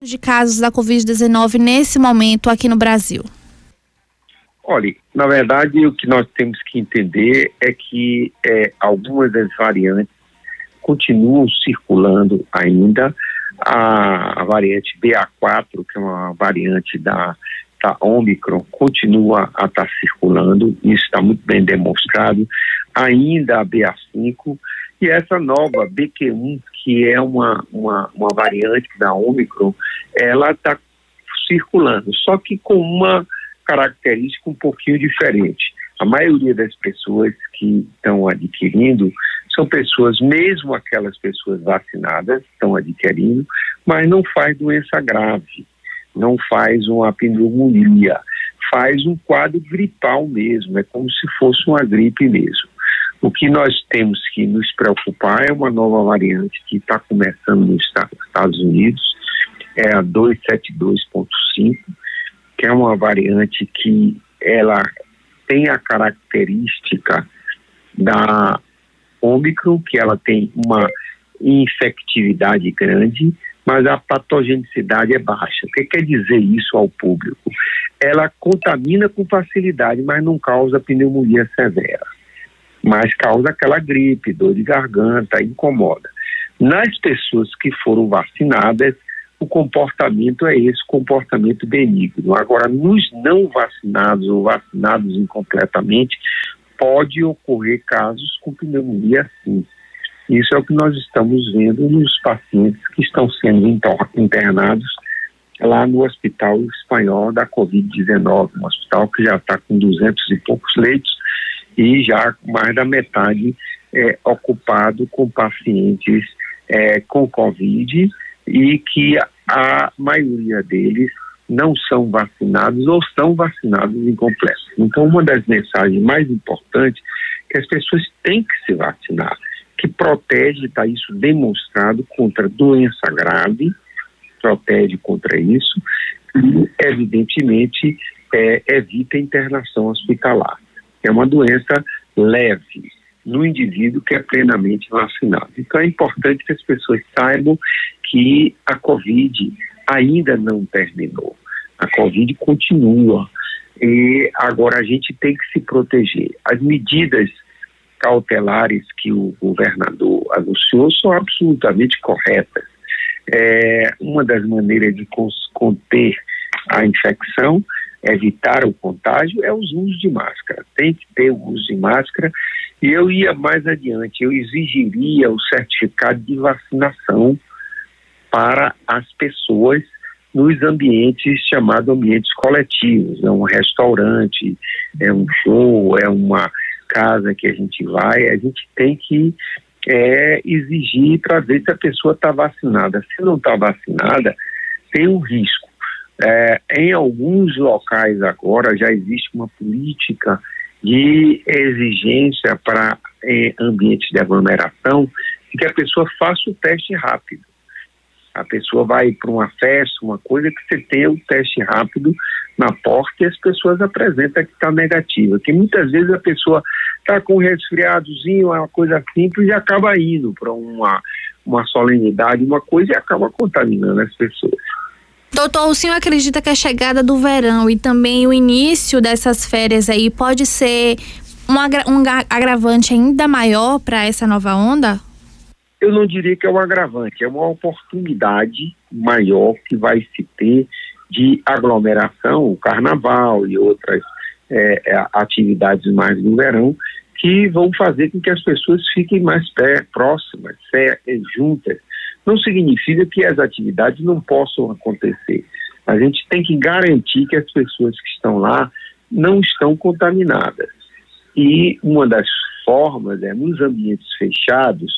de casos da Covid-19 nesse momento aqui no Brasil? Olha, na verdade, o que nós temos que entender é que é, algumas das variantes continuam circulando ainda. A, a, variante BA4, que é uma variante da, da Omicron, continua a estar tá circulando, isso está muito bem demonstrado. Ainda a BA5 e essa nova BQ1, que é uma, uma, uma variante da Omicron, ela está circulando, só que com uma característica um pouquinho diferente. A maioria das pessoas que estão adquirindo são pessoas, mesmo aquelas pessoas vacinadas, estão adquirindo, mas não faz doença grave, não faz uma pneumonia, faz um quadro gripal mesmo, é como se fosse uma gripe mesmo. O que nós temos que nos preocupar é uma nova variante que está começando nos Estados Unidos, é a 272.5, que é uma variante que ela tem a característica da Omicron, que ela tem uma infectividade grande, mas a patogenicidade é baixa. O que quer dizer isso ao público? Ela contamina com facilidade, mas não causa pneumonia severa mas causa aquela gripe, dor de garganta, incomoda. Nas pessoas que foram vacinadas, o comportamento é esse comportamento benigno. Agora, nos não vacinados ou vacinados incompletamente, pode ocorrer casos com pneumonia sim. Isso é o que nós estamos vendo nos pacientes que estão sendo internados lá no Hospital Espanhol da Covid-19, um hospital que já está com 200 e poucos leitos e já mais da metade é, ocupado com pacientes é, com Covid e que a maioria deles não são vacinados ou são vacinados incompletos. Então, uma das mensagens mais importantes é que as pessoas têm que se vacinar, que protege, está isso demonstrado contra doença grave, protege contra isso e, evidentemente, é, evita a internação hospitalar é uma doença leve no indivíduo que é plenamente vacinado. Então é importante que as pessoas saibam que a Covid ainda não terminou. A Covid continua. E agora a gente tem que se proteger. As medidas cautelares que o governador anunciou são absolutamente corretas. É, uma das maneiras de conter a infecção evitar o contágio é os usos de máscara. Tem que ter o uso de máscara e eu ia mais adiante, eu exigiria o certificado de vacinação para as pessoas nos ambientes chamados ambientes coletivos, é um restaurante, é um show, é uma casa que a gente vai, a gente tem que é, exigir para ver se a pessoa está vacinada. Se não está vacinada, tem um risco. É, em alguns locais agora já existe uma política de exigência para eh, ambientes de aglomeração que a pessoa faça o teste rápido. A pessoa vai para uma festa, uma coisa que você tenha o teste rápido na porta e as pessoas apresentam que está negativa. Que muitas vezes a pessoa está com um resfriadozinho, uma coisa simples, e acaba indo para uma, uma solenidade, uma coisa, e acaba contaminando as pessoas. Doutor, o senhor acredita que a chegada do verão e também o início dessas férias aí pode ser um, agra um agravante ainda maior para essa nova onda? Eu não diria que é um agravante, é uma oportunidade maior que vai se ter de aglomeração, o carnaval e outras é, é atividades mais no verão, que vão fazer com que as pessoas fiquem mais pé, próximas, juntas, não significa que as atividades não possam acontecer. A gente tem que garantir que as pessoas que estão lá não estão contaminadas. E uma das formas é, nos ambientes fechados,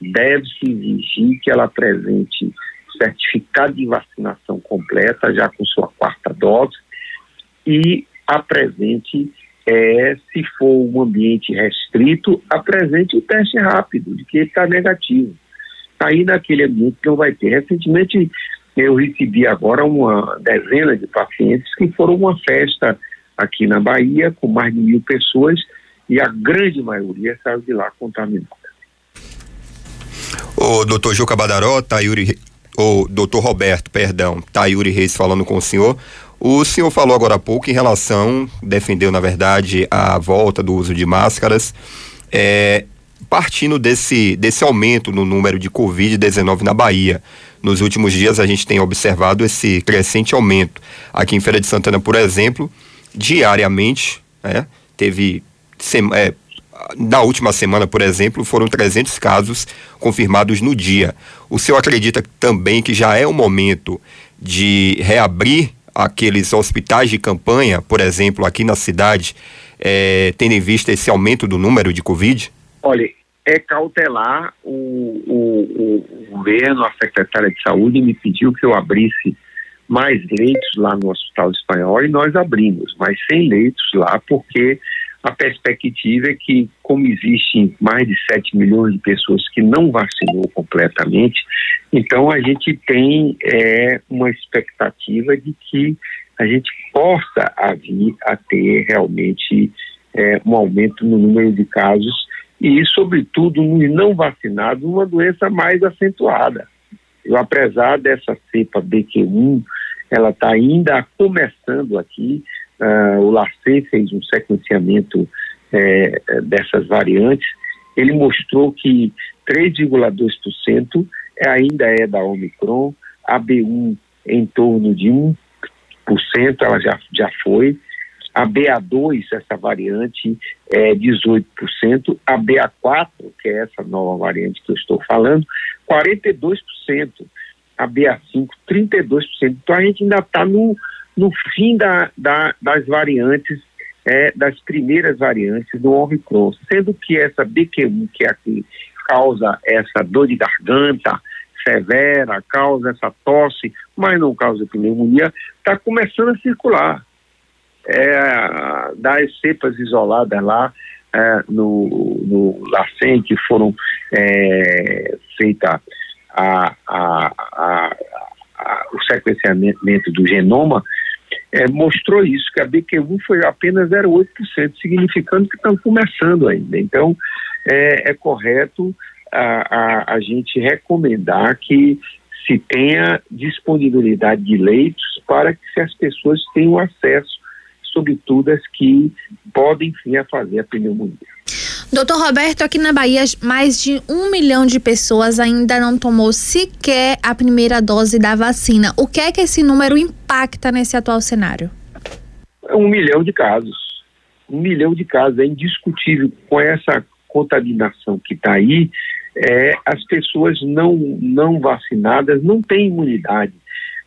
deve-se exigir que ela apresente certificado de vacinação completa, já com sua quarta dose, e apresente, é, se for um ambiente restrito, apresente o teste rápido de que está negativo sair daquele que não vai ter. Recentemente, eu recebi agora uma dezena de pacientes que foram uma festa aqui na Bahia com mais de mil pessoas e a grande maioria saiu de lá contaminada. O doutor Juca Badaró, Tayuri ou doutor Roberto, perdão, Tayuri Reis falando com o senhor. O senhor falou agora há pouco em relação, defendeu na verdade a volta do uso de máscaras. É, partindo desse, desse aumento no número de Covid-19 na Bahia. Nos últimos dias a gente tem observado esse crescente aumento. Aqui em Feira de Santana, por exemplo, diariamente, né, teve. É, na última semana, por exemplo, foram 300 casos confirmados no dia. O senhor acredita também que já é o momento de reabrir aqueles hospitais de campanha, por exemplo, aqui na cidade, é, tendo em vista esse aumento do número de Covid? Olha, é cautelar. O, o, o governo, a secretária de saúde, me pediu que eu abrisse mais leitos lá no Hospital Espanhol e nós abrimos, mas sem leitos lá, porque a perspectiva é que, como existem mais de 7 milhões de pessoas que não vacinou completamente, então a gente tem é, uma expectativa de que a gente possa vir a ter realmente é, um aumento no número de casos e, sobretudo, nos não vacinados, uma doença mais acentuada. Eu, apesar dessa cepa BQ1, ela está ainda começando aqui, uh, o LACE fez um sequenciamento é, dessas variantes, ele mostrou que 3,2% ainda é da Omicron, a B1 em torno de 1%, ela já, já foi, a BA2, essa variante, é 18%, a BA4, que é essa nova variante que eu estou falando, 42%, a BA5, 32%. Então a gente ainda está no, no fim da, da, das variantes, é, das primeiras variantes do Omicron, sendo que essa BQ1, que é a que causa essa dor de garganta, severa, causa essa tosse, mas não causa pneumonia, está começando a circular é, das cepas isoladas lá é, no, no LACEN, que foram é, feitas a, a, a, o sequenciamento do genoma, é, mostrou isso, que a BQ1 foi apenas 0,8%, significando que estão começando ainda. Então, é, é correto a, a, a gente recomendar que se tenha disponibilidade de leitos para que as pessoas tenham acesso sobretudo as que podem a fazer a pneumonia. Doutor Roberto, aqui na Bahia, mais de um milhão de pessoas ainda não tomou sequer a primeira dose da vacina. O que é que esse número impacta nesse atual cenário? É um milhão de casos. Um milhão de casos. É indiscutível com essa contaminação que está aí. É, as pessoas não, não vacinadas não têm imunidade.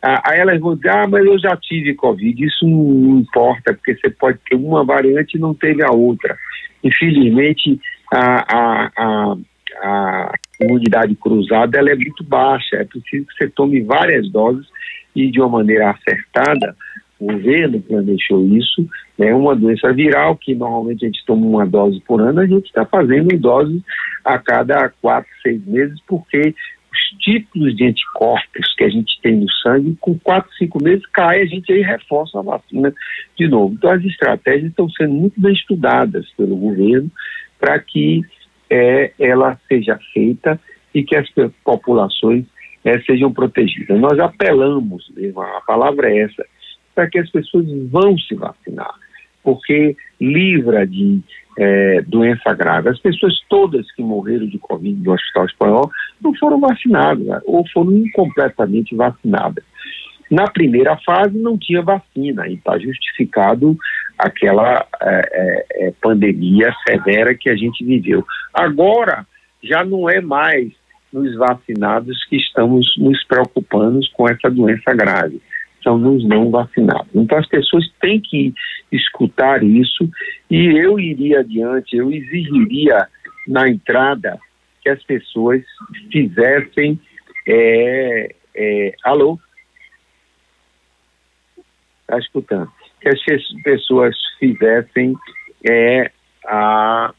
Ah, aí elas vão dizer, ah, mas eu já tive Covid. Isso não importa, porque você pode ter uma variante e não teve a outra. Infelizmente, a, a, a, a imunidade cruzada ela é muito baixa. É preciso que você tome várias doses e de uma maneira acertada. O governo planejou isso. É né? uma doença viral que normalmente a gente toma uma dose por ano, a gente está fazendo dose a cada quatro, seis meses, porque tipos de anticorpos que a gente tem no sangue, com quatro, cinco meses cai, a gente aí reforça a vacina de novo. Então as estratégias estão sendo muito bem estudadas pelo governo para que é, ela seja feita e que as populações é, sejam protegidas. Nós apelamos, a palavra é essa, para que as pessoas vão se vacinar, porque livra de é, doença grave. As pessoas todas que morreram de Covid no Hospital Espanhol não foram vacinadas, né? ou foram incompletamente vacinadas. Na primeira fase não tinha vacina, e está justificado aquela é, é, é, pandemia severa que a gente viveu. Agora já não é mais nos vacinados que estamos nos preocupando com essa doença grave são nos não vacinados. Então as pessoas têm que escutar isso e eu iria adiante, eu exigiria na entrada que as pessoas fizessem. É, é, alô? Está escutando? Que as pessoas fizessem é, a,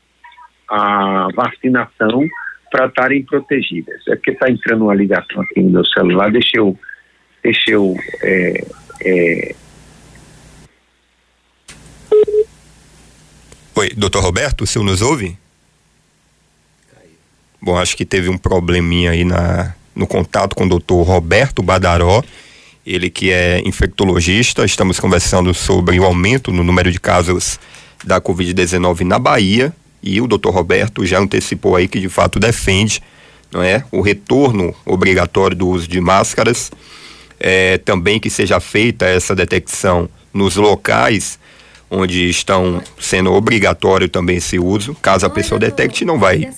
a vacinação para estarem protegidas. É porque está entrando uma ligação aqui no meu celular, deixa eu Deixa eu. É, é... Oi, doutor Roberto, o senhor nos ouve? Bom, acho que teve um probleminha aí na, no contato com o doutor Roberto Badaró, ele que é infectologista. Estamos conversando sobre o aumento no número de casos da Covid-19 na Bahia e o doutor Roberto já antecipou aí que de fato defende não é, o retorno obrigatório do uso de máscaras, é, também que seja feita essa detecção nos locais onde estão sendo obrigatório também esse uso. Caso a pessoa detecte, não vai,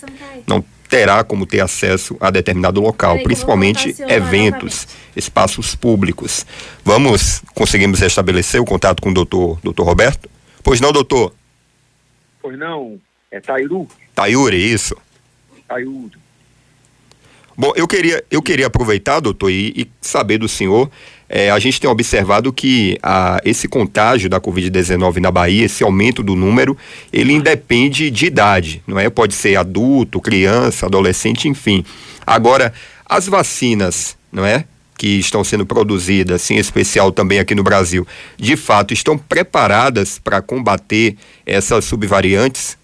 não terá como ter acesso a determinado local, principalmente eventos, espaços públicos. Vamos, conseguimos estabelecer o contato com o doutor, doutor Roberto? Pois não, doutor? Pois não, é Tairu. Tayuri, isso. Tairu. Bom, eu queria, eu queria aproveitar, doutor, e, e saber do senhor. É, a gente tem observado que a, esse contágio da Covid-19 na Bahia, esse aumento do número, ele independe de idade, não é? Pode ser adulto, criança, adolescente, enfim. Agora, as vacinas, não é? Que estão sendo produzidas, em especial também aqui no Brasil, de fato estão preparadas para combater essas subvariantes?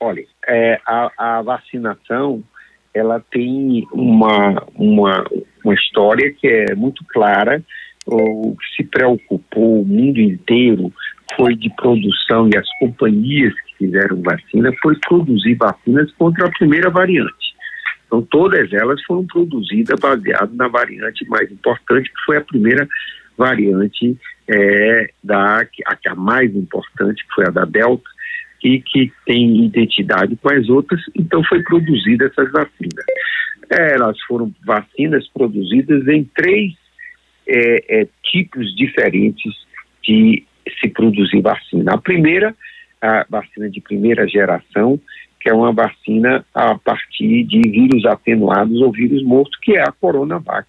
Olha, é, a, a vacinação ela tem uma, uma, uma história que é muito clara. O que se preocupou o mundo inteiro foi de produção e as companhias que fizeram vacina foi produzir vacinas contra a primeira variante. Então todas elas foram produzidas baseadas na variante mais importante, que foi a primeira variante é, da a, a mais importante, que foi a da Delta, e que tem identidade com as outras, então foi produzida essas vacinas. Elas foram vacinas produzidas em três é, é, tipos diferentes de se produzir vacina. A primeira, a vacina de primeira geração, que é uma vacina a partir de vírus atenuados ou vírus morto, que é a Coronavac.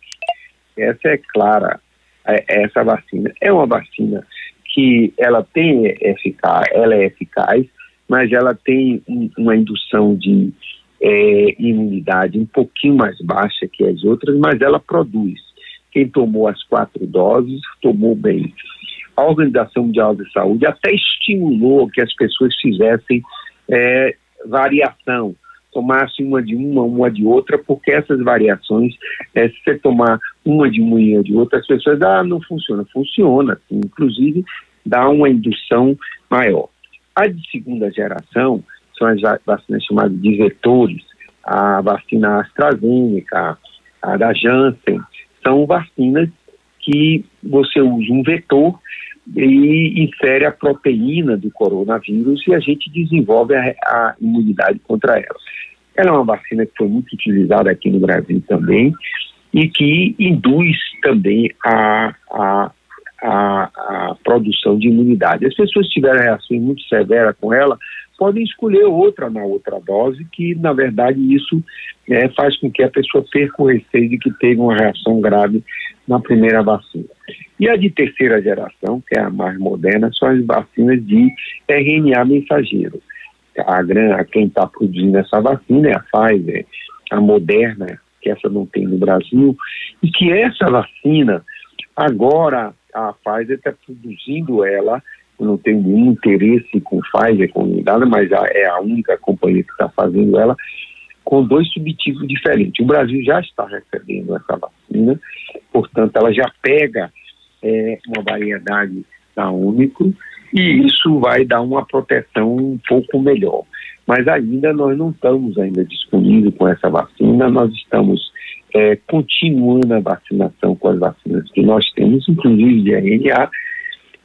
Essa é clara, é, essa vacina é uma vacina que ela tem eficaz, ela é eficaz, mas ela tem uma indução de é, imunidade um pouquinho mais baixa que as outras, mas ela produz. Quem tomou as quatro doses tomou bem. A Organização Mundial de Saúde até estimulou que as pessoas fizessem é, variação, tomassem uma de uma, uma de outra, porque essas variações, é, se você tomar uma de uma e de outra, as pessoas, ah, não funciona. Funciona, inclusive dá uma indução maior. A de segunda geração são as vacinas chamadas de vetores, a vacina AstraZeneca, a da Janssen, são vacinas que você usa um vetor e insere a proteína do coronavírus e a gente desenvolve a, a imunidade contra ela. Ela é uma vacina que foi muito utilizada aqui no Brasil também e que induz também a, a a, a produção de imunidade. As pessoas que tiverem reação muito severa com ela podem escolher outra na outra dose, que na verdade isso é, faz com que a pessoa perca o receio de que teve uma reação grave na primeira vacina. E a de terceira geração, que é a mais moderna, são as vacinas de RNA mensageiro. A, a quem está produzindo essa vacina é a Pfizer, a Moderna, que essa não tem no Brasil, e que essa vacina agora a Pfizer está produzindo ela, eu não tenho nenhum interesse com Pfizer, com nada, mas a, é a única companhia que está fazendo ela, com dois subtipos diferentes. O Brasil já está recebendo essa vacina, portanto, ela já pega é, uma variedade da Único e isso vai dar uma proteção um pouco melhor. Mas ainda nós não estamos ainda disponíveis com essa vacina, nós estamos é, continuando a vacinação com as vacinas que nós temos, inclusive de RNA,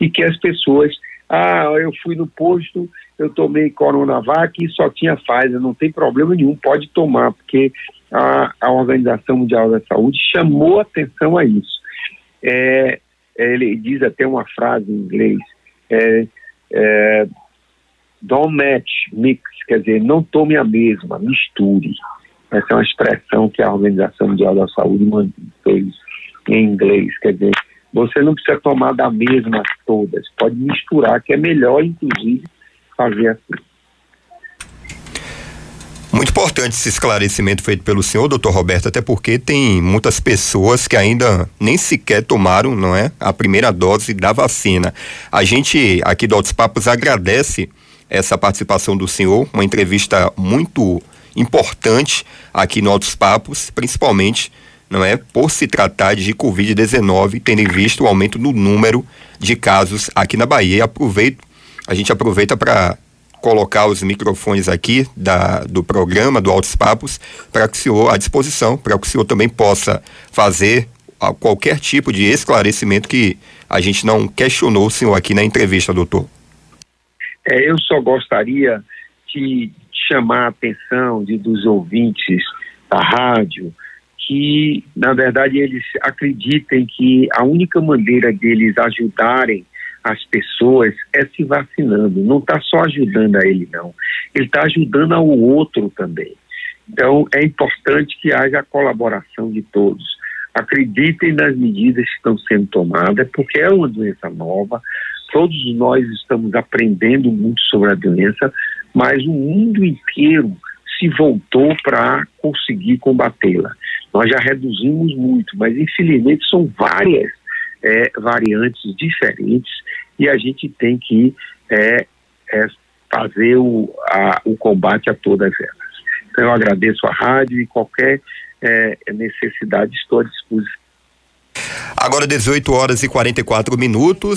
e que as pessoas, ah, eu fui no posto, eu tomei Coronavac e só tinha Pfizer, não tem problema nenhum, pode tomar, porque a, a Organização Mundial da Saúde chamou atenção a isso. É, ele diz até uma frase em inglês, é, é, don't match, mix, quer dizer, não tome a mesma, misture. Essa é uma expressão que a Organização Mundial da Saúde fez em inglês, quer dizer, você não precisa tomar da mesma todas, pode misturar, que é melhor, inclusive, fazer assim. Muito importante esse esclarecimento feito pelo senhor, doutor Roberto, até porque tem muitas pessoas que ainda nem sequer tomaram, não é, a primeira dose da vacina. A gente aqui do Altos Papos agradece essa participação do senhor, uma entrevista muito importante aqui no Altos Papos, principalmente não é por se tratar de Covid-19, tendo em vista o aumento no número de casos aqui na Bahia. Aproveito, a gente aproveita para colocar os microfones aqui da, do programa do Altos Papos para que o senhor à disposição, para que o senhor também possa fazer a, qualquer tipo de esclarecimento que a gente não questionou o senhor aqui na entrevista, doutor. É, eu só gostaria de chamar a atenção de, dos ouvintes da rádio que, na verdade, eles acreditem que a única maneira deles ajudarem as pessoas é se vacinando. Não está só ajudando a ele, não. Ele está ajudando ao outro também. Então, é importante que haja a colaboração de todos. Acreditem nas medidas que estão sendo tomadas, porque é uma doença nova. Todos nós estamos aprendendo muito sobre a doença, mas o mundo inteiro se voltou para conseguir combatê-la. Nós já reduzimos muito, mas infelizmente são várias é, variantes diferentes e a gente tem que é, é, fazer o, a, o combate a todas elas. Então eu agradeço a rádio e qualquer é, necessidade estou à disposição. Agora 18 horas e 44 minutos.